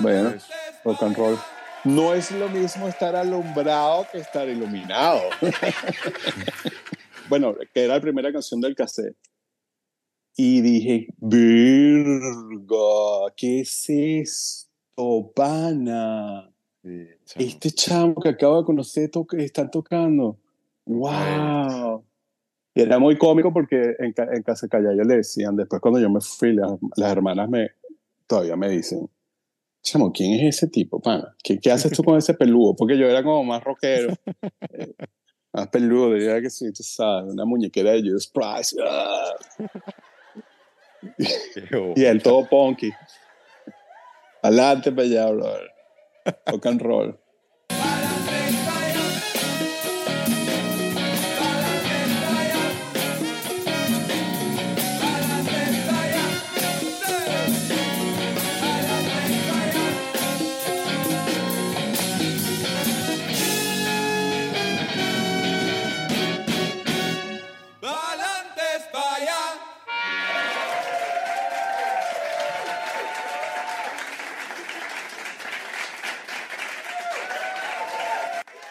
Bueno, rock and roll. No es lo mismo estar alumbrado que estar iluminado. bueno, que era la primera canción del cassette. Y dije, virga, ¿qué es esto, pana? este chamo que acabo de conocer to están tocando. ¡Wow! Y era muy cómico porque en, en Casa Calla le decían, después cuando yo me fui, las, las hermanas me, todavía me dicen, chamo, ¿quién es ese tipo, pana? ¿Qué, qué haces tú con ese peludo? Porque yo era como más rockero, eh, más peludo, diría que sí, tú sabes, una muñequera de Judas Price. ¡ah! y él todo punky. Adelante para allá, brother. Rock and roll.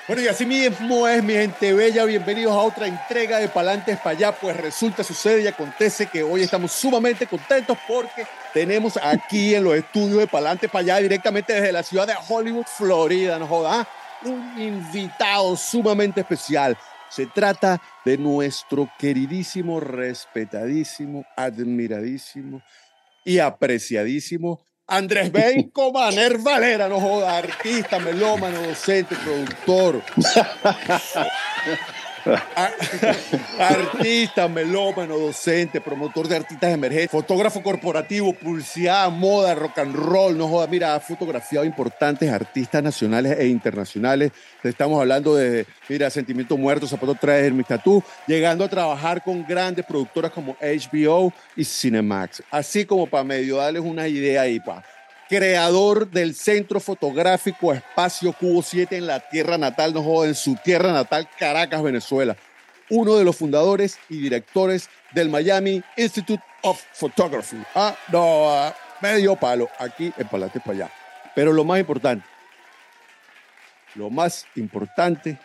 Bueno, y así mismo es, mi gente bella. Bienvenidos a otra entrega de Palantes para allá. Pues resulta, sucede y acontece que hoy estamos sumamente contentos porque tenemos aquí en los estudios de Palantes para allá, directamente desde la ciudad de Hollywood, Florida, no joda, un invitado sumamente especial. Se trata de nuestro queridísimo, respetadísimo, admiradísimo y apreciadísimo Andrés Benco Maner Valera, no joda, artista, melómano, docente, productor. artista, melómano, docente, promotor de artistas emergentes, fotógrafo corporativo, publicidad, moda, rock and roll, no joda, mira, ha fotografiado importantes artistas nacionales e internacionales. Estamos hablando de, mira, Sentimiento Muerto, Zapato Trae, Hermes Tatú, llegando a trabajar con grandes productoras como HBO y Cinemax. Así como para medio darles una idea ahí, pa creador del Centro Fotográfico Espacio Cubo 7 en la tierra natal, no en su tierra natal, Caracas, Venezuela. Uno de los fundadores y directores del Miami Institute of Photography. Ah, no, ah, medio palo, aquí en Palate para allá. Pero lo más importante, lo más importante,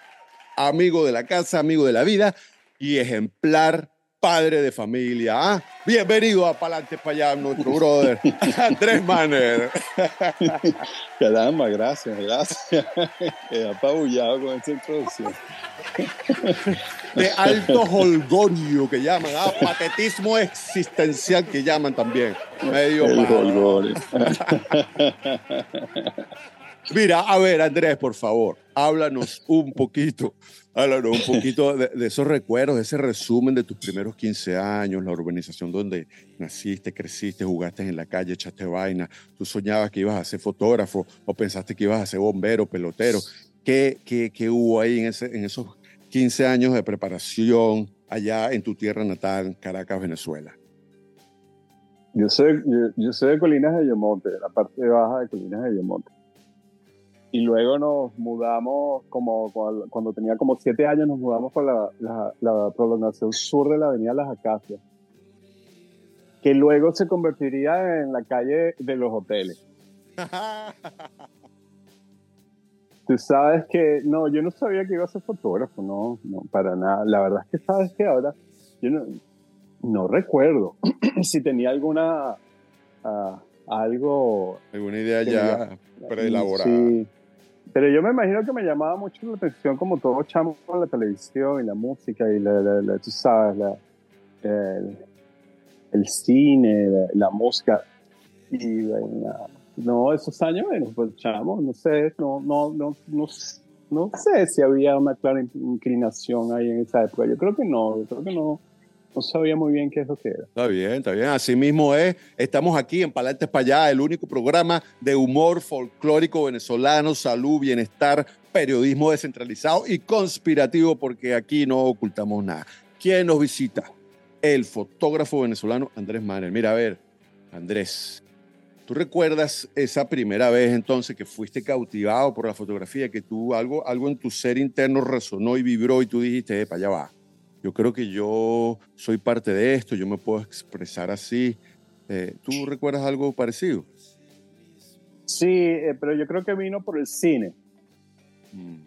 amigo de la casa, amigo de la vida y ejemplar padre de familia. ¿ah? Bienvenido a Palante para allá, nuestro brother, Andrés Manner. Caramba, gracias, gracias. He apabullado con esta introducción. De alto holgorio que llaman, ah, patetismo existencial que llaman también. Medio El holgorio. Mira, a ver, Andrés, por favor, háblanos un poquito Háblanos un poquito de, esos recuerdos, de ese resumen de tus primeros 15 años, la urbanización donde naciste, creciste, jugaste en la calle, echaste vaina. Tú soñabas que ibas a ser fotógrafo o pensaste que ibas a ser bombero, pelotero. ¿Qué, qué, qué hubo ahí en, ese, en esos 15 años de preparación allá en tu tierra natal, Caracas, Venezuela? Yo soy, yo, soy de Colinas de Yomonte, la parte baja de Colinas de Yomonte y luego nos mudamos, como cuando, tenía como siete años, nos mudamos por la, la, prolongación sur de la Avenida Las Acacias, que luego se convertiría en la calle de los hoteles. Tú sabes que, no, yo no sabía que iba a ser fotógrafo, no, no, para nada. La verdad es que sabes que ahora, yo no, no recuerdo si tenía alguna, uh, algo... Alguna idea ya preelaborada. Sí pero yo me imagino que me llamaba mucho la atención como todo chamo con la televisión y la música y la, tú sabes, la, el, cine, la, música. Y no, esos años, bueno, pues chamo, no sé, no, no, no, no, no sé si había una clara inclinación ahí en esa época. Yo creo que no, yo creo que no no sabía muy bien qué es lo que era. Está bien, está bien. Así mismo es. Estamos aquí en Palantes para allá, el único programa de humor folclórico venezolano, salud, bienestar, periodismo descentralizado y conspirativo, porque aquí no ocultamos nada. ¿Quién nos visita? El fotógrafo venezolano Andrés Manner. Mira, a ver, Andrés, ¿tú recuerdas esa primera vez entonces que fuiste cautivado por la fotografía, que tú algo, algo en tu ser interno resonó y vibró y tú dijiste, para allá va? Yo creo que yo soy parte de esto, yo me puedo expresar así. Eh, ¿Tú recuerdas algo parecido? Sí, eh, pero yo creo que vino por el cine. Mm.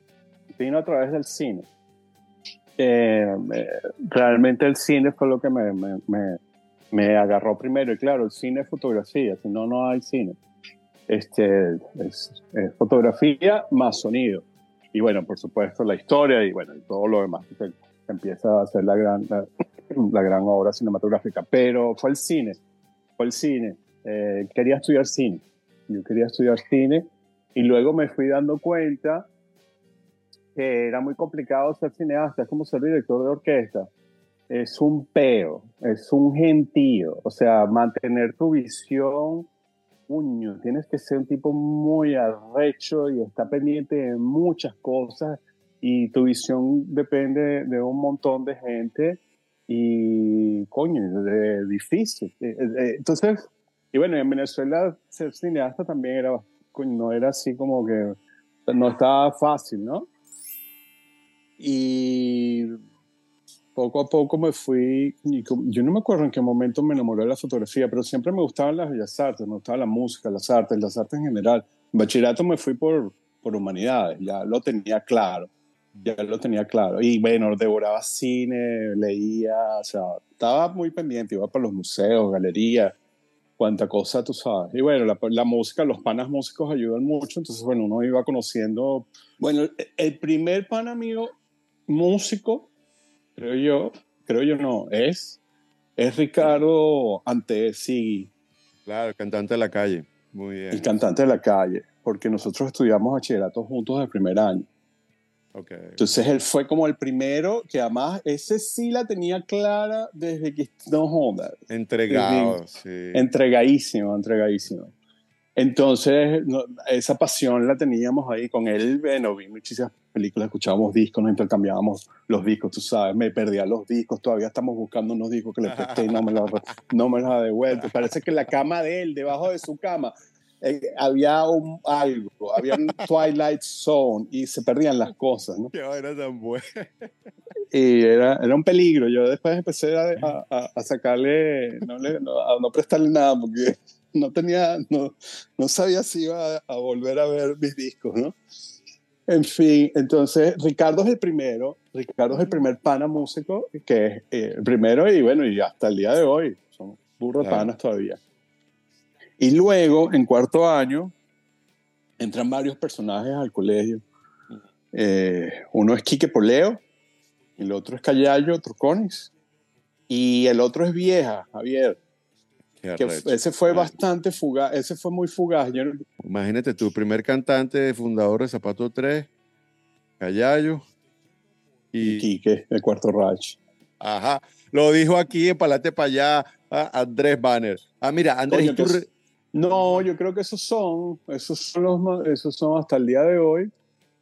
Vino a través del cine. Eh, realmente el cine fue lo que me, me, me, agarró primero. Y claro, el cine es fotografía, si no, no hay cine. Este, es, fotografía más sonido. Y bueno, por supuesto, la historia y bueno, todo lo demás que empieza a ser la gran, la, gran obra cinematográfica. Pero fue el cine, fue el cine. Eh, quería estudiar cine. Yo quería estudiar cine y luego me fui dando cuenta que era muy complicado ser cineasta, es como ser director de orquesta. Es un peo, es un gentío. O sea, mantener tu visión, puño, tienes que ser un tipo muy arrecho y está pendiente de muchas cosas y tu visión depende de un montón de gente y, coño, es difícil. Eh, eh, entonces, y bueno, en Venezuela ser cineasta también era, no era así como que, no estaba fácil, ¿no? Y poco a poco me fui, yo no me acuerdo en qué momento me enamoré de la fotografía, pero siempre me gustaban las bellas artes, me gustaba la música, las artes, las artes en general. En bachillerato me fui por, por humanidades, ya lo tenía claro, ya lo tenía claro. Y bueno, devoraba cine, leía, o sea, estaba muy pendiente, iba para los museos, galerías, cuánta cosa tú sabes. Y bueno, la, la, música, los panas músicos ayudan mucho, entonces bueno, uno iba conociendo, bueno, el primer pana mío músico, creo yo, creo yo no, es, es Ricardo Antesi. Claro, el cantante de la calle. Muy bien. El cantante de la calle, porque nosotros estudiamos bachillerato juntos el primer año. Okay. Entonces él fue como el primero que además ese sí la tenía clara desde que no joda. Entregado, sí. Entregadísimo, entregadísimo. Entonces, esa pasión la teníamos ahí con él. Bueno, vi muchísimas películas, escuchábamos discos, nos intercambiábamos los discos, tú sabes, me perdía los discos, todavía estamos buscando unos discos que le presté y no me los, no me los ha devuelto. Parece que la cama de él, debajo de su cama, eh, había un, algo, había un Twilight Zone y se perdían las cosas, ¿no? Qué era tan bueno. Y era, era un peligro. Yo después empecé a, a, sacarle, no, le, a no prestarle nada porque no tenía, no, no sabía si iba a, volver a ver mis discos, ¿no? En fin, entonces Ricardo es el primero, Ricardo es el primer pana músico, que es eh, el primero y bueno, y hasta el día de hoy, son burros panas todavía. Y luego, en cuarto año, entran varios personajes al colegio. Eh, uno es Quique Poleo, el otro es Callayo Truconis, y el otro es Vieja, Javier ese fue bastante fugaz, ese fue muy fugaz. Imagínate, tu primer cantante, fundador de Zapato 3, Callayo y... Quique, el cuarto Rach. Ajá, lo dijo aquí en Palate para allá Andrés Banner. Ah, mira, Andrés, No, yo creo que esos son, esos son, los, esos son hasta el día de hoy.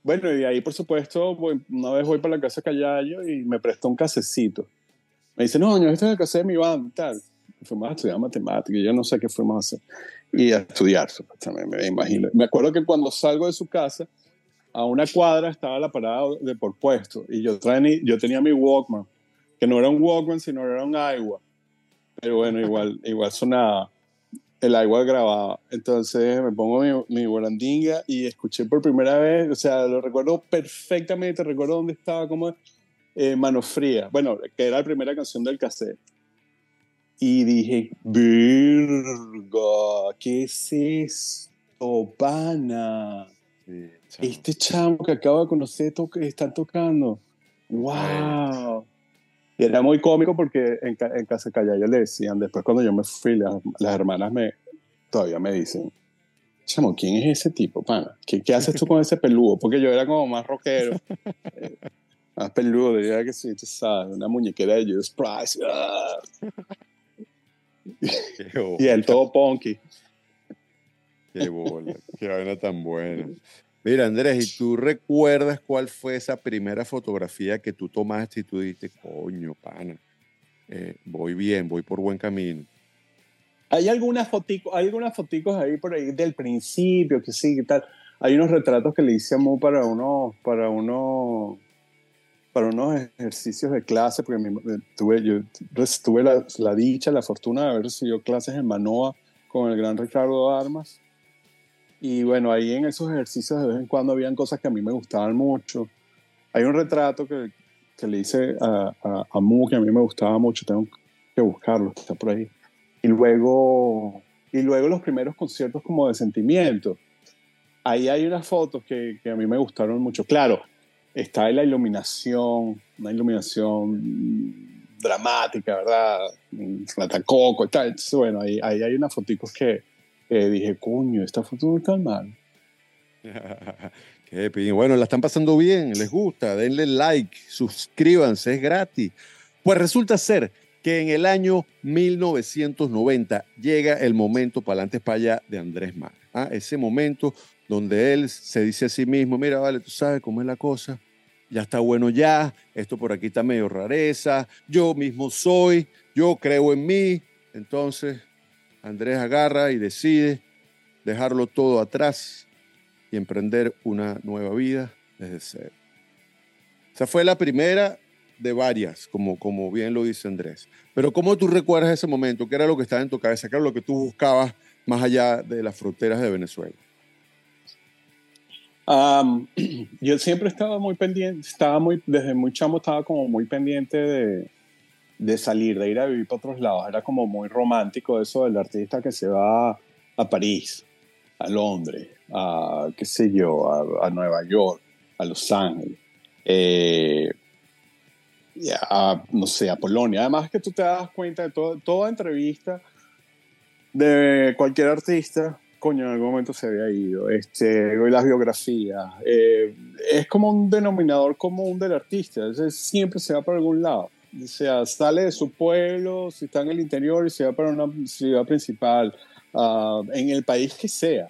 Bueno, y ahí, por supuesto, una vez voy para la casa de Callayo y me prestó un casecito. Me dice, no, yo este es el casete de mi banda tal fuimos a estudiar matemáticas, yo no sé qué fuimos a hacer, y a estudiar, me imagino. Me acuerdo que cuando salgo de su casa, a una cuadra estaba la parada de por puesto, y yo, traen, yo tenía mi Walkman, que no era un Walkman, sino era un agua, pero bueno, igual, igual sonaba, el agua grababa. Entonces me pongo mi, mi volandinga y escuché por primera vez, o sea, lo recuerdo perfectamente, recuerdo dónde estaba, como eh, Mano Fría, bueno, que era la primera canción del cassette y dije, virga, ¿qué es esto, pana? este chamo que acabo de conocer to están tocando. ¡Wow! Y era muy cómico porque en, en Casa Callaya le decían, después cuando yo me fui, las, hermanas me, todavía me dicen, chamo, ¿quién es ese tipo, pana? ¿Qué, qué haces tú con ese peludo? Porque yo era como más rockero. Eh, más peludo, diría que sí, tú sabes, una muñequera de Judas Price. ¡ah! y el todo punky. Qué bola, qué vaina tan buena. Mira, Andrés, ¿y tú recuerdas cuál fue esa primera fotografía que tú tomaste y tú dijiste, coño, pana, eh, voy bien, voy por buen camino? Hay algunas foticos, hay algunas foticos ahí por ahí del principio, que sí, que tal. Hay unos retratos que le hice a Mu para uno, para uno, para unos ejercicios de clase, porque tuve, yo tuve la, dicha, la fortuna de haber recibido clases en Manoa con el gran Ricardo Armas. Y bueno, ahí en esos ejercicios de vez en cuando habían cosas que a mí me gustaban mucho. Hay un retrato que, que le hice a, a, a Mu que a mí me gustaba mucho, tengo que buscarlo, está por ahí. Y luego, y luego los primeros conciertos como de sentimiento. Ahí hay unas fotos que, que a mí me gustaron mucho. Claro, está la iluminación, una iluminación dramática, ¿verdad? Ratacoco y tal. Entonces, bueno, ahí, ahí hay unas fotos que, que, dije, cuño, esta foto no mal. Qué bueno, la están pasando bien, les gusta, denle like, suscríbanse, es gratis. Pues resulta ser que en el año 1990 llega el momento para adelante para allá de Andrés Mar. ¿ah? Ese momento donde él se dice a sí mismo, mira, vale, tú sabes cómo es la cosa, ya está bueno ya, esto por aquí está medio rareza, yo mismo soy, yo creo en mí. Entonces, Andrés agarra y decide dejarlo todo atrás y emprender una nueva vida desde cero. Esa fue la primera de varias, como, como bien lo dice Andrés. Pero ¿cómo tú recuerdas ese momento? ¿Qué era lo que estaba en tu cabeza? ¿Qué era lo que tú buscabas más allá de las fronteras de Venezuela? Yo siempre estaba muy pendiente, estaba muy, desde muy chamo estaba como muy pendiente de, de salir, de ir a vivir para otros lados. Era como muy romántico eso del artista que se va a París, a Londres, a qué sé yo, a, Nueva York, a Los Ángeles. Eh, a, no sé, a Polonia. Además que tú te das cuenta de todo, toda entrevista de cualquier artista, coño, en algún momento se había ido. Este, las biografías. Eh, es como un denominador común del artista. siempre se va para algún lado. O sea, sale de su pueblo, si está en el interior se va para una ciudad principal, uh, en el país que sea.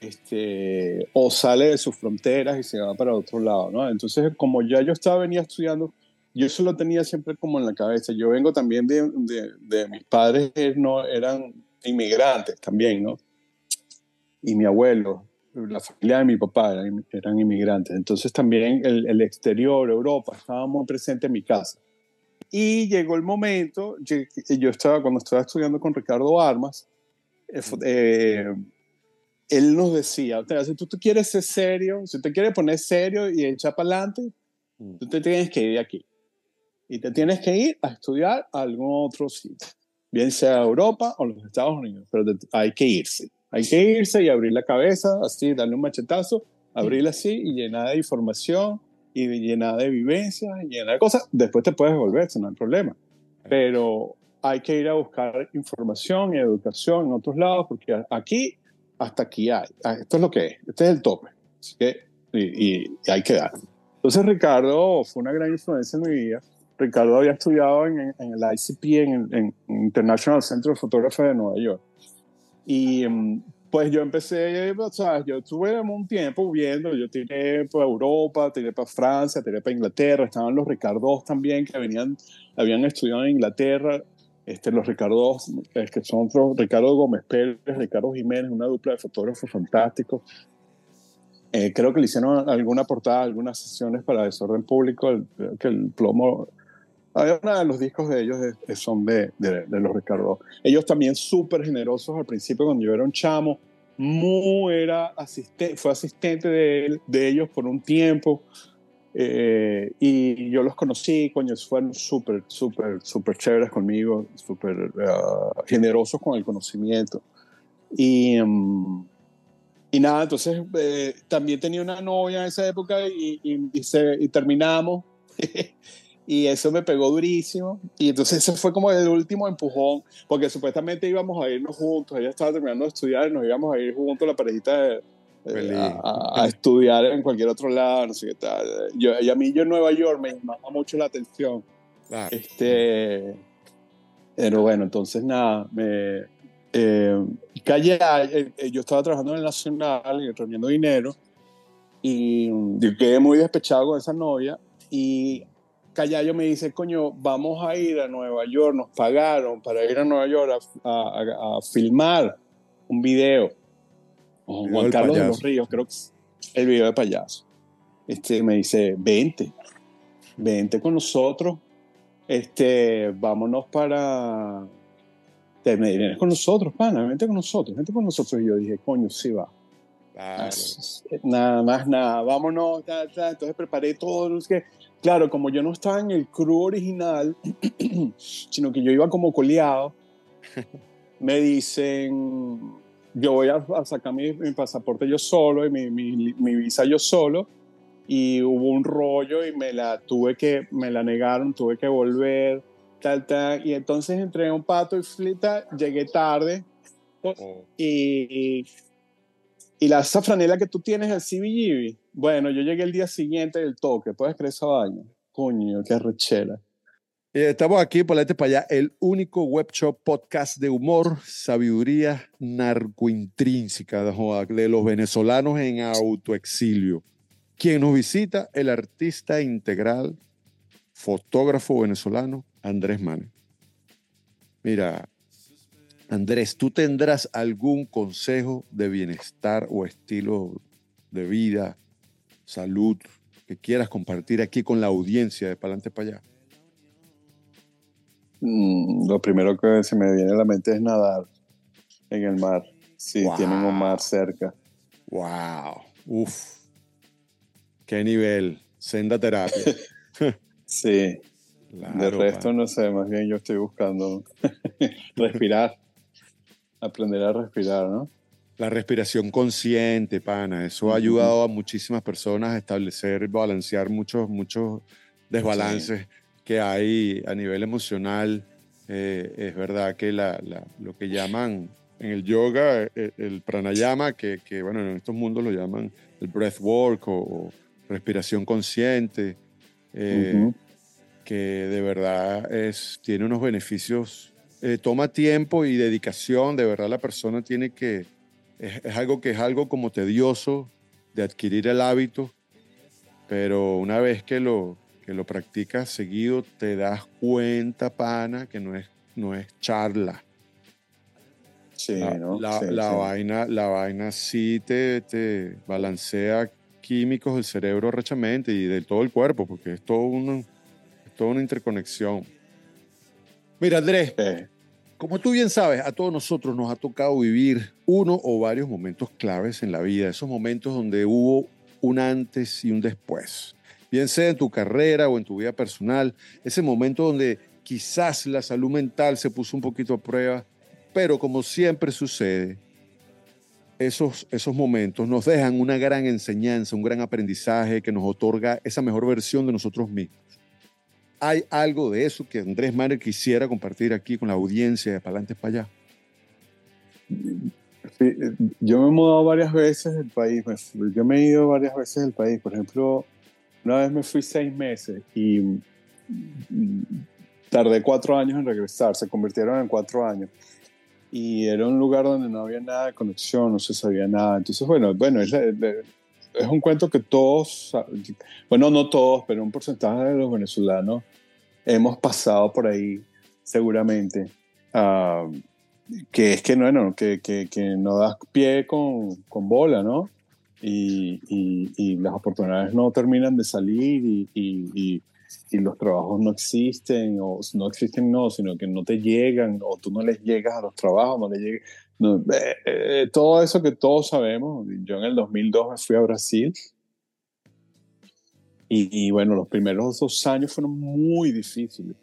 Este, o sale de sus fronteras y se va para otro lado, ¿no? Entonces, como ya yo estaba, venía estudiando yo eso lo tenía siempre como en la cabeza. Yo vengo también de, de, de mis padres, no, eran inmigrantes también, ¿no? Y mi abuelo, la familia de mi papá eran, eran inmigrantes. Entonces también el, el, exterior, Europa, estaba muy presente en mi casa. Y llegó el momento, yo, yo estaba, cuando estaba estudiando con Ricardo Armas, eh, eh, él nos decía, si tú, tú quieres ser serio, si te quieres poner serio y echar para adelante, mm. tú te tienes que ir de aquí y te tienes que ir a estudiar a algún otro sitio, bien sea Europa o los Estados Unidos, pero hay que irse. Hay que irse y abrir la cabeza, así, darle un machetazo, abrirla así y llenar de información y llenar de vivencias y llenar de cosas. Después te puedes volver, no hay problema. Pero hay que ir a buscar información y educación en otros lados porque aquí, hasta aquí hay. Ah, esto es lo que es, este es el tope. Así que, y, y hay que dar. Entonces Ricardo fue una gran influencia en mi vida Ricardo había estudiado en, en el ICP, en el International Center of Photography de Nueva York. Y mm, pues yo empecé, o sea, yo estuve un tiempo viendo, yo tiré para Europa, tiré para Francia, tiré para Inglaterra, estaban los Ricardos también que venían, habían estudiado en Inglaterra, este, los Ricardos, es que son Ricardo Gómez Pérez, Ricardo Jiménez, una dupla de fotógrafos fantásticos. Eh, creo que le hicieron alguna portada, algunas sesiones para Desorden Público, que el plomo uno de los discos de ellos son de, de, los Ricardo. Ellos también súper generosos al principio, cuando yo era un chamo. Mu era asistente, fue asistente de, de ellos por un tiempo. Eh, y yo los conocí, coño, fueron súper, súper, súper chéveres conmigo, súper uh, generosos con el conocimiento. Y, um, y nada, entonces eh, también tenía una novia en esa época y, y, y, se, y terminamos. y eso me pegó durísimo. Y entonces ese fue como el último empujón, porque supuestamente íbamos a irnos juntos, ella estaba terminando de estudiar y nos íbamos a ir juntos, la parejita, a, estudiar en cualquier otro lado, no sé qué tal. Yo, y a mí yo en Nueva York me llamaba mucho la atención. Este, pero bueno, entonces nada, me... Eh, calle, eh, eh, yo estaba trabajando en el Nacional y reuniendo dinero y yo quedé muy despechado con esa novia y Callayo me dice, coño, vamos a ir a Nueva York, nos pagaron para ir a Nueva York a, a, filmar un video. Juan Carlos de los Ríos, creo que es el video de payaso. Este, me dice, vente, vente con nosotros, este, vámonos para... Te vienes con nosotros, pana, vente con nosotros, vente con nosotros. Y yo dije, coño, sí va. Nada más, nada, vámonos. Entonces preparé todo. que, claro, como yo no estaba en el crew original, sino que yo iba como coleado, me dicen, yo voy a, sacar mi, pasaporte yo solo y mi, mi, mi, visa yo solo. Y hubo un rollo y me la tuve que, me la negaron, tuve que volver, tal, tal. Y entonces entré en un pato y flita, llegué tarde. Oh. Y y la, esa franela que tú tienes, el CBGB, bueno, yo llegué el día siguiente del toque, ¿puedes creer esa vaina? Coño, qué rechera. Estamos aquí, por para allá, el único web shop podcast de humor, sabiduría narcointrínseca de los venezolanos en autoexilio. Quien nos visita, el artista integral, fotógrafo venezolano, Andrés Mane. Mira, Andrés, ¿tú tendrás algún consejo de bienestar o estilo de vida, salud, que quieras compartir aquí con la audiencia de Palante para allá? Mm, lo primero que se me viene a la mente es nadar en el mar. Si tienen un mar cerca. ¡Wow! ¡Uf! ¡Qué nivel! Senda terapia. sí. de resto, no sé, más bien yo estoy buscando respirar aprender a respirar, ¿no? La respiración consciente, pana, eso ha ayudado a muchísimas personas a establecer, balancear muchos, muchos desbalances que hay a nivel emocional. Eh, es verdad que la, lo que llaman en el yoga, eh, el, pranayama, que, que, bueno, en estos mundos lo llaman el breathwork o, o respiración consciente, eh, que de verdad es, tiene unos beneficios eh, toma tiempo y dedicación, de verdad la persona tiene que, es, algo que es algo como tedioso de adquirir el hábito, pero una vez que lo, que lo practicas seguido, te das cuenta, pana, que no es, no es charla. Sí, la, ¿no? la, Vaina, la vaina sí te, te balancea químicos del cerebro rechamente y de todo el cuerpo, porque es todo, es toda una interconexión. Mira, Andrés, como tú bien sabes, a todos nosotros nos ha tocado vivir uno o varios momentos claves en la vida, esos momentos donde hubo un antes y un después, bien sea en tu carrera o en tu vida personal, ese momento donde quizás la salud mental se puso un poquito a prueba, pero como siempre sucede, esos, esos momentos nos dejan una gran enseñanza, un gran aprendizaje que nos otorga esa mejor versión de nosotros mismos. ¿Hay algo de eso que Andrés Maner quisiera compartir aquí con la audiencia de Palantes para allá? yo me he mudado varias veces del país. Yo me he ido varias veces del país. Por ejemplo, una vez me fui seis meses y tardé cuatro años en regresar. Se convirtieron en cuatro años. Y era un lugar donde no había nada de conexión, no se sabía nada. Entonces, bueno, bueno es, es un cuento que todos, bueno, no todos, pero un porcentaje de los venezolanos hemos pasado por ahí seguramente. Ah, que es que, bueno, que, que, que no das pie con, con bola, ¿no? Y, y, y, las oportunidades no terminan de salir y, y, los trabajos no existen, o no existen no, sino que no te llegan, o tú no les llegas a los trabajos, no les llegas. Eh, eh, todo eso que todos sabemos. Yo en el 2002 me fui a Brasil y, bueno, los primeros dos años fueron muy difíciles,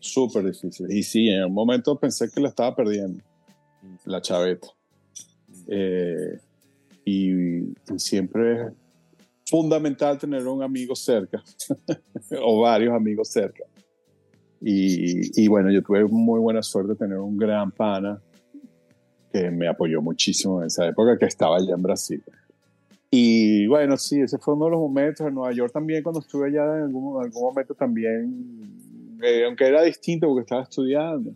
súper difíciles. Y sí, en un momento pensé que la estaba perdiendo, la chaveta. Eh, y, siempre es fundamental tener un amigo cerca, o varios amigos cerca. Y, y, bueno, yo tuve muy buena suerte de tener un gran pana que me apoyó muchísimo en esa época que estaba allá en Brasil. Y bueno, sí, ese fue uno de los momentos. En Nueva York también, cuando estuve allá, en algún, algún momento también, eh, aunque era distinto porque estaba estudiando.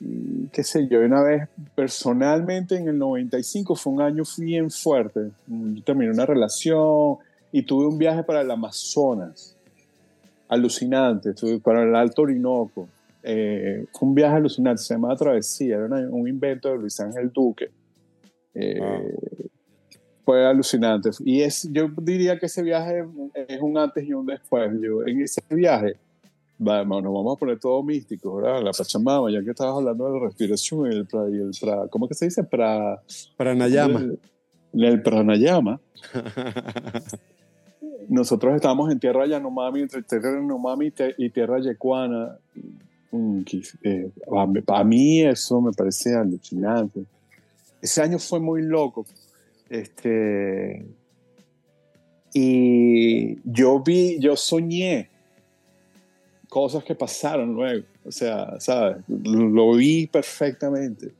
Y, qué sé yo, una vez personalmente en el 95 fue un año bien fuerte. Yo terminé una relación y tuve un viaje para el Amazonas. Alucinante, estuve para el Alto Orinoco. Eh, fue un viaje alucinante, se llama Travesía, era un invento de Luis Ángel Duque. Eh, fue alucinante. Y es, yo diría que ese viaje es un antes y un después. Yo, en ese viaje, vamos, nos vamos a poner todo místico, ¿verdad? La Pachamama, ya que estabas hablando de la respiración y el, pra, ¿cómo que se dice? Pra, Pranayama. en el Pranayama, nosotros estábamos en tierra Yanomami, entre tierra Yanomami y tierra Yecuana. Eh, para mí eso me parece alucinante. Ese año fue muy loco. Este, y yo vi, yo soñé cosas que pasaron luego. O sea, ¿sabes? Lo vi perfectamente.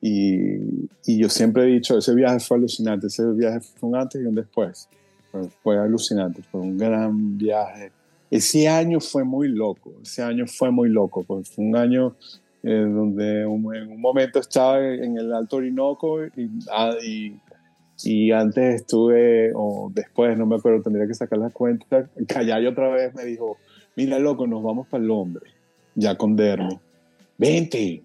Y, y, yo siempre he dicho, ese viaje fue alucinante, ese viaje fue un antes y un después. Fue, fue alucinante, fue un gran viaje. Ese año fue muy loco, ese año fue muy loco, fue un año eh, donde en un momento estaba en el Alto Orinoco y, ah, y, y, antes estuve, o después, no me acuerdo, tendría que sacar las cuentas, Callay otra vez me dijo, mira loco, nos vamos para el hombre, ya con Dermo, vente,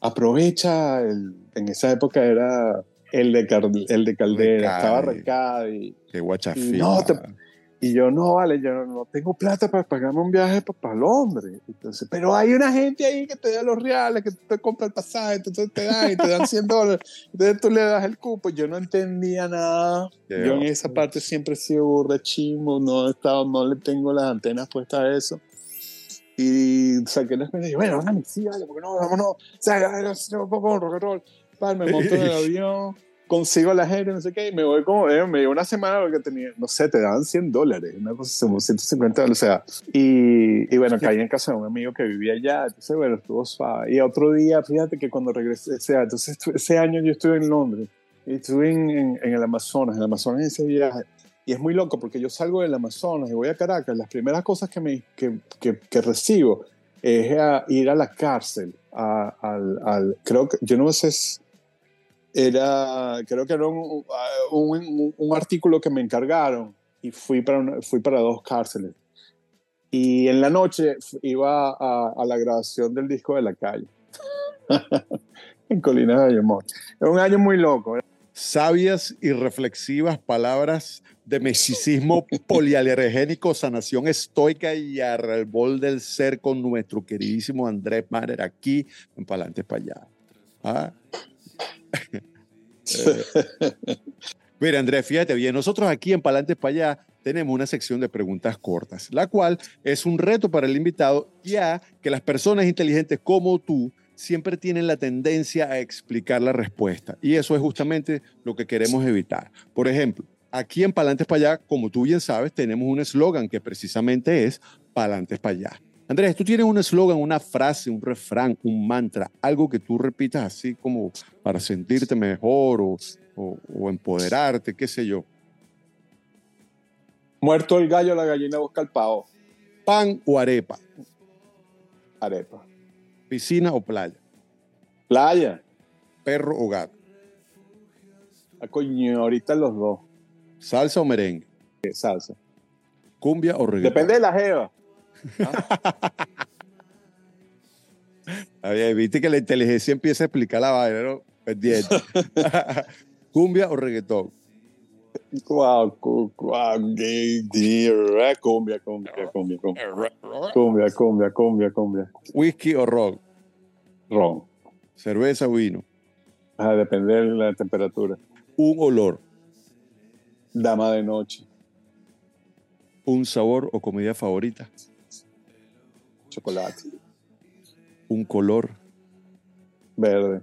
aprovecha, el, en esa época era el de, el de Caldera, estaba recado y... Qué guachafía. No, y yo, no, vale, yo no tengo plata para pagarme un viaje para, el hombre. Entonces, pero hay una gente ahí que te da los reales, que te compra el pasaje, entonces te dan y te dan 100 dólares. Entonces tú le das el cupo. Yo no entendía nada. yo en esa parte siempre he sido burda chimo, no he estado, no le tengo las antenas puestas a eso. Y saqué las cuentas y dije, bueno, vamos, sí, vale, porque no, vámonos, o sea, rock and roll. me monto en el avión consigo la gente, no sé qué, y me voy como, eh, me dio una semana porque tenía, no sé, te daban 100 dólares, una cosa, 150 dólares, o sea, y, y bueno, caí en casa de un amigo que vivía allá, entonces, bueno, estuvo suave. Y otro día, fíjate que cuando regresé, o sea, entonces ese año yo estuve en Londres, y estuve en, en, el Amazonas, en el Amazonas en ese viaje, y es muy loco porque yo salgo del Amazonas y voy a Caracas, las primeras cosas que, me, que, que, que recibo es a ir a la cárcel, a, al, al, creo que, yo no sé era, creo que era un, un, un, artículo que me encargaron y fui para, fui para dos cárceles. Y en la noche iba a, a la grabación del disco de la calle, en Colinas de Ayamón. Es un año muy loco. Sabias y reflexivas palabras de mesicismo polialergénico, sanación estoica y arrebol del ser con nuestro queridísimo Andrés Marer aquí en Palantes para allá. ¿Ah? Mira, Andrés, fíjate bien, nosotros aquí en Palantes para allá tenemos una sección de preguntas cortas, la cual es un reto para el invitado, ya que las personas inteligentes como tú siempre tienen la tendencia a explicar la respuesta. Y eso es justamente lo que queremos evitar. Por ejemplo, aquí en Palantes para allá, como tú bien sabes, tenemos un eslogan que precisamente es Palantes para allá. Andrés, tú tienes un eslogan, una frase, un refrán, un mantra, algo que tú repitas así como para sentirte mejor o, o, empoderarte, qué sé yo. Muerto el gallo, la gallina busca el pavo. ¿Pan o arepa? Arepa. ¿Piscina o playa? Playa. ¿Perro o gato? A ah, coño, ahorita los dos. ¿Salsa o merengue? Salsa. ¿Cumbia o reggaetón? Depende de la jeva. Viste que la inteligencia empieza a explicar la vaina, ¿no? Pendiente. ¿Cumbia o reggaetón? Cumbia, cumbia, cumbia, cumbia, cumbia, cumbia, cumbia, cumbia. ¿Whisky o ron? Ron. ¿Cerveza o vino? A depender de la temperatura. ¿Un olor? Dama de noche. ¿Un sabor o comida favorita? Chocolate. Un color. Verde.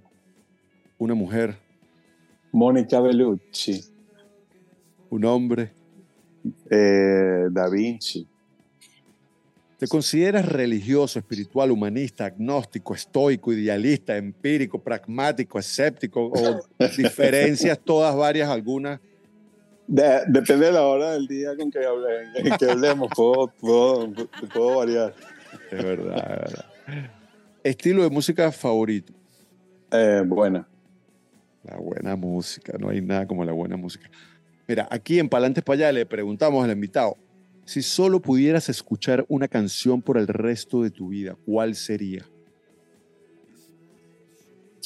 Una mujer. Mónica Bellucci. Un hombre. Eh, da Vinci. ¿Te consideras religioso, espiritual, humanista, agnóstico, estoico, idealista, empírico, pragmático, escéptico o diferencias todas varias algunas? depende de la hora del día con que, que hablemos, puedo, puedo variar. Es verdad, Estilo de música favorito. Eh, buena. La buena música, no hay nada como la buena música. Mira, aquí en Palantes para allá le preguntamos al invitado, si solo pudieras escuchar una canción por el resto de tu vida, ¿cuál sería?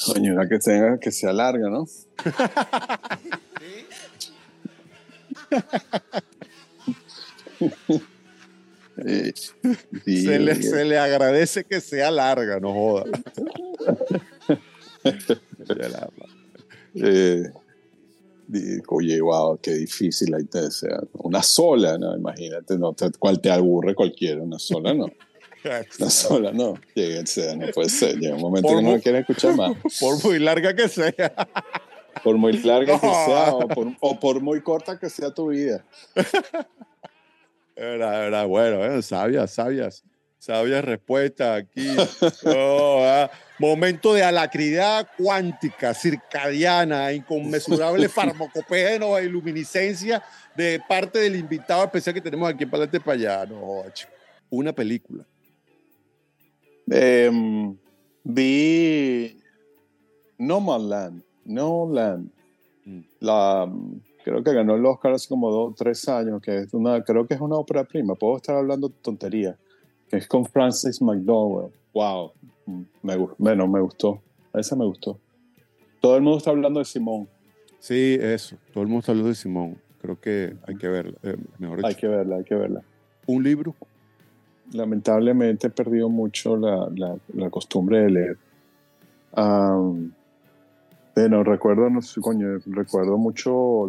Coño, una que tenga que sea larga, ¿no? se, le, se, le, agradece que sea larga, no joda. eh, oye, wow, qué difícil te sea. Una sola, ¿no? Imagínate, no, cuál te aburre cualquiera, una sola, no. Una sola, no. Llega, no puede ser. Llega un momento que no quiere escuchar más. Por muy larga que sea. Por muy larga que sea, o por, o por, muy corta que sea tu vida. Era, era bueno, ¿eh? sabias, sabias, sabias respuestas aquí. Oh, ah. Momento de alacridad cuántica, circadiana, inconmensurable farmacopea e iluminiscencia de parte del invitado especial que tenemos aquí en Palante para allá. No, una película. Eh, vi No Land. No Land. Mm. La, creo que ganó el Oscar hace como dos tres años, que es una, creo que es una ópera prima. Puedo estar hablando tontería. Que es con Francis McDowell. Wow. Me, bueno, me gustó. Esa me gustó. Todo el mundo está hablando de Simón. Sí, eso. Todo el mundo está hablando de Simón. Creo que hay que verla. Eh, hay que verla, hay que verla. ¿Un libro? Lamentablemente he perdido mucho la, la, costumbre de leer. Bueno, recuerdo, no sé, coño, recuerdo mucho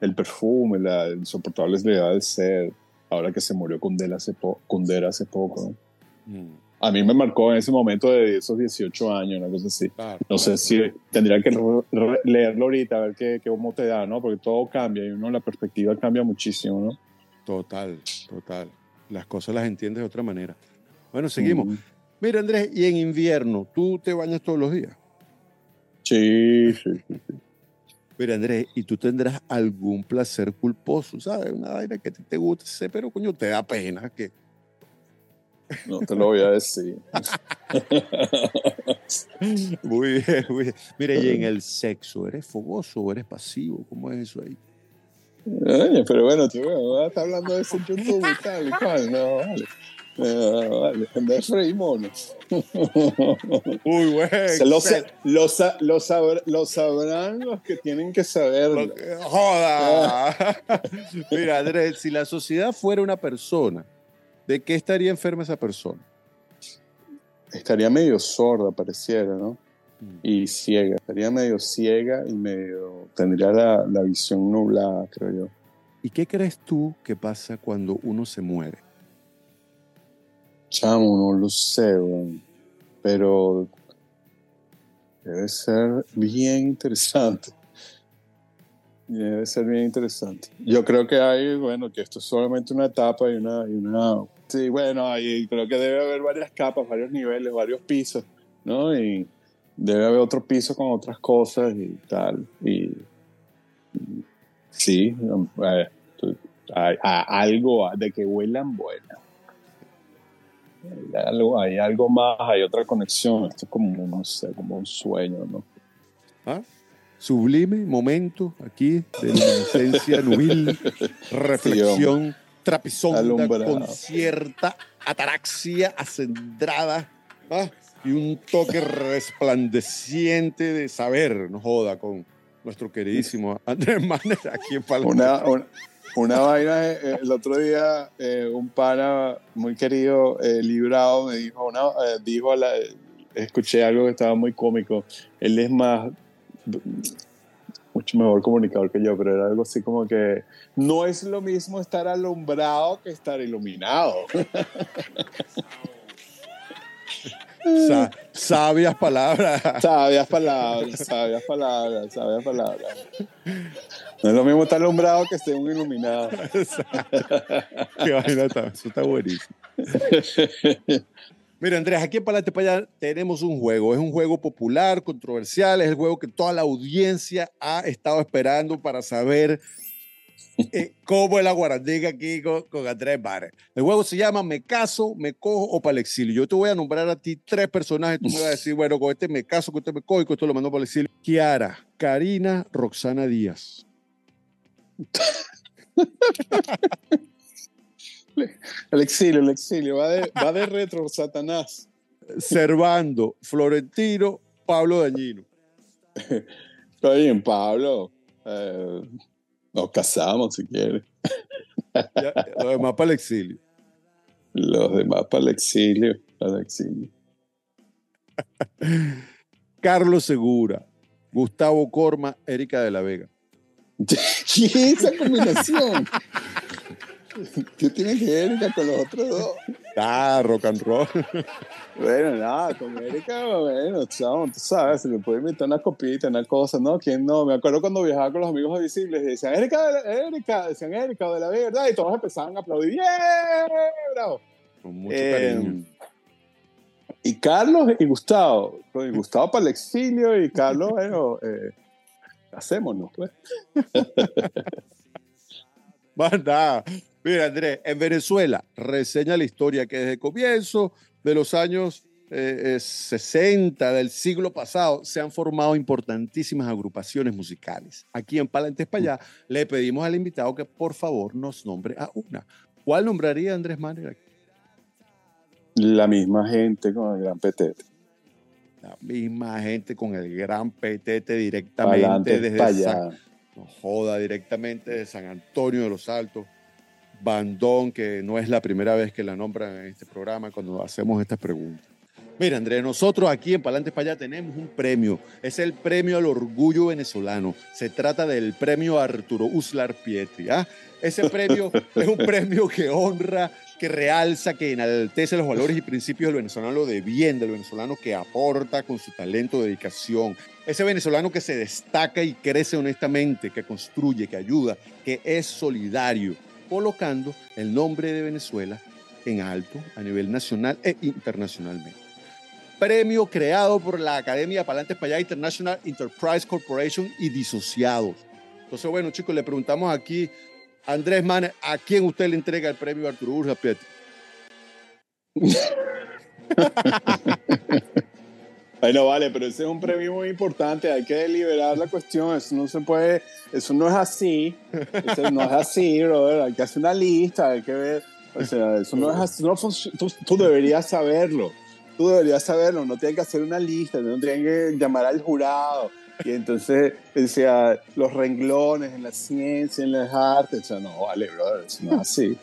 el perfume, la insoportable levedad del ser, ahora que se murió Kundera hace, hace poco. Mm a mí me marcó en ese momento de esos 18 años, una cosa así. no sé si tendría que leerlo ahorita, a ver qué, qué, cómo te da, ¿no? Porque todo cambia y uno la perspectiva cambia muchísimo, ¿no? Total, total. Las cosas las entiendes de otra manera. Bueno, seguimos. Mira, Andrés, y en invierno, ¿tú te bañas todos los días? Sí, sí, sí. Mira, Andrés, ¿y tú tendrás algún placer culposo? ¿Sabes? Una vaina que te guste, pero coño, te da pena que no te lo voy a decir. muy bien, muy bien. Mire, y en el sexo, ¿eres fogoso o eres pasivo? ¿Cómo es eso ahí? pero bueno, tú estás hablando de eso en YouTube y tal y cual. No, vale. No, vale. Mono. Uy, güey. Lo, sabrán los que tienen que saberlo. Joda. Mira, Andrés, si la sociedad fuera una persona, ¿De qué estaría enferma esa persona? Estaría medio sorda, pareciera, ¿no? Mm. Y ciega. Estaría medio ciega y medio. tendría la, visión nublada, creo yo. ¿Y qué crees tú que pasa cuando uno se muere? Chamo, no lo sé, pero debe ser bien interesante. Debe ser bien interesante. Yo creo que hay, bueno, que esto es solamente una etapa y una, y una Sí, bueno, ahí creo que debe haber varias capas, varios niveles, varios pisos, ¿no? Y debe haber otro piso con otras cosas y tal. Y, sí, eh, hay, algo de que huelan buenas. Hay algo, hay algo más, hay otra conexión. Esto es como, no sé, como un sueño, ¿no? ¿Ah? Sublime momento aquí de la inocencia nubil, reflexión trapisonda con cierta ataraxia acendrada ¿ah? y un toque resplandeciente de saber, no joda, con nuestro queridísimo Andrés Manes aquí en Palma. Una, una, vaina, eh, eh, el otro día eh, un pana muy querido, Librado, me dijo, una, dijo escuché algo que estaba muy cómico, él es más mucho mejor comunicador que yo, pero era algo así como que no es lo mismo estar alumbrado que estar iluminado. sabias palabras. Sabias palabras, sabias palabras, sabias palabras. No es lo mismo estar alumbrado que estar iluminado. Qué vaina eso está buenísimo. Mira, Andrés, aquí en Palate para allá tenemos un juego. Es un juego popular, controversial, es el juego que toda la audiencia ha estado esperando para saber eh, cómo es la guarandiga aquí con, Andrés Bares. El juego se llama Me caso, me cojo o para el exilio. Yo te voy a nombrar a ti tres personajes. Tú me vas a decir, bueno, con este me caso, con este me cojo y con esto lo mando para el exilio. Kiara, Karina, Roxana Díaz. El exilio, el exilio. Va de, va de retro, Satanás. Servando, Florentino, Pablo Dañino. Estoy bien, Pablo. Eh, nos casamos si quieres. los demás para el exilio. Los demás para el exilio. Para el exilio. Carlos Segura, Gustavo Corma, Erika de la Vega. ¿Qué es esa combinación? ¿Qué tiene que ver con los otros dos? Ah, rock and roll. Bueno, nada, con Erika, bueno, chamo, tú sabes, se le puede invitar una copita, una cosa, ¿no? ¿Quién no? Me acuerdo cuando viajaba con los amigos visibles y decían, Erika, Erika, decían Erika, de la verdad, y todos empezaban a aplaudir, ¡Yeah! ¡Bravo! Con mucho cariño. Eh, y Carlos y Gustavo, y Gustavo para el exilio y Carlos, bueno, eh, hacémonos, pues. Manda. Mira, Andrés, en Venezuela reseña la historia que desde el comienzo de los años eh, 60 del siglo pasado se han formado importantísimas agrupaciones musicales. Aquí en Palantes para allá le pedimos al invitado que por favor nos nombre a una. ¿Cuál nombraría Andrés Manuel? La misma gente con el gran petete. La misma gente con el gran petete directamente desde San, no joda, directamente de San Antonio de los Altos. Bandón, que no es la primera vez que la nombran en este programa cuando hacemos estas preguntas. Mira, Andrés, nosotros aquí en Palantes para allá tenemos un premio. Es el premio al orgullo venezolano. Se trata del premio Arturo Uslar Pietri. ¿ah? Ese premio es un premio que honra, que realza, que enaltece los valores y principios del venezolano de bien, del venezolano que aporta con su talento, dedicación. Ese venezolano que se destaca y crece honestamente, que construye, que ayuda, que es solidario colocando el nombre de Venezuela en alto a nivel nacional e internacionalmente. Premio creado por la Academia Palantes Payá International Enterprise Corporation y disociados. Entonces, bueno, chicos, le preguntamos aquí a Andrés Manes, ¿a quién usted le entrega el premio Arturo Piet? Bueno, vale, pero ese es un premio muy importante, hay que deliberar la cuestión, eso no se puede, eso no es así, eso no es así, brother, hay que hacer una lista, hay que ver, o sea, eso no es así, no tú, tú, deberías saberlo, tú deberías saberlo, no tienes que hacer una lista, no tienes que llamar al jurado, y entonces decía, los renglones en la ciencia, en las artes, o sea, no, vale, brother, eso no es así.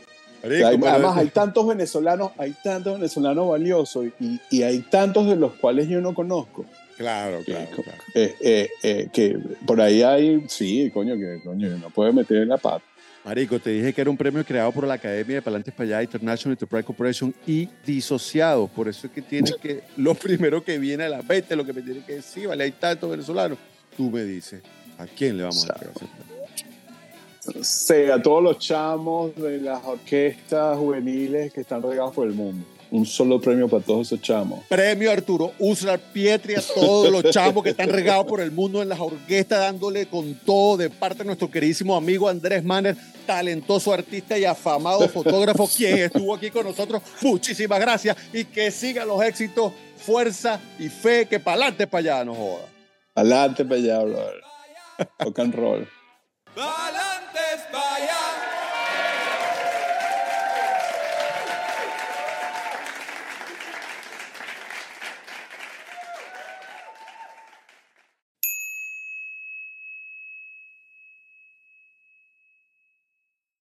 Marico, hay, además, hay tantos venezolanos, hay tantos venezolanos valiosos y, y, hay tantos de los cuales yo no conozco. Claro, claro, que, claro. Eh, eh, eh, que por ahí hay, sí, coño, que coño, no puede meter en la pata. Marico, te dije que era un premio creado por la Academia de Palantes para allá, International Enterprise Corporation y disociado. Por eso es que tiene que, lo primero que viene a la mente, lo que me tiene que decir, vale, hay tantos venezolanos. Tú me dices, ¿a quién le vamos a entregar Sí, a todos los chamos de las orquestas juveniles que están regados por el mundo. Un solo premio para todos esos chamos. Premio Arturo Uslar Pietri a todos los chamos que están regados por el mundo en las orquestas, dándole con todo de parte de nuestro queridísimo amigo Andrés Manner, talentoso artista y afamado fotógrafo, quien estuvo aquí con nosotros. Muchísimas gracias y que sigan los éxitos, fuerza y fe, que pa'lante para allá, no joda. Pa'lante para allá, brother. Rock and roll. Valantes, vaya.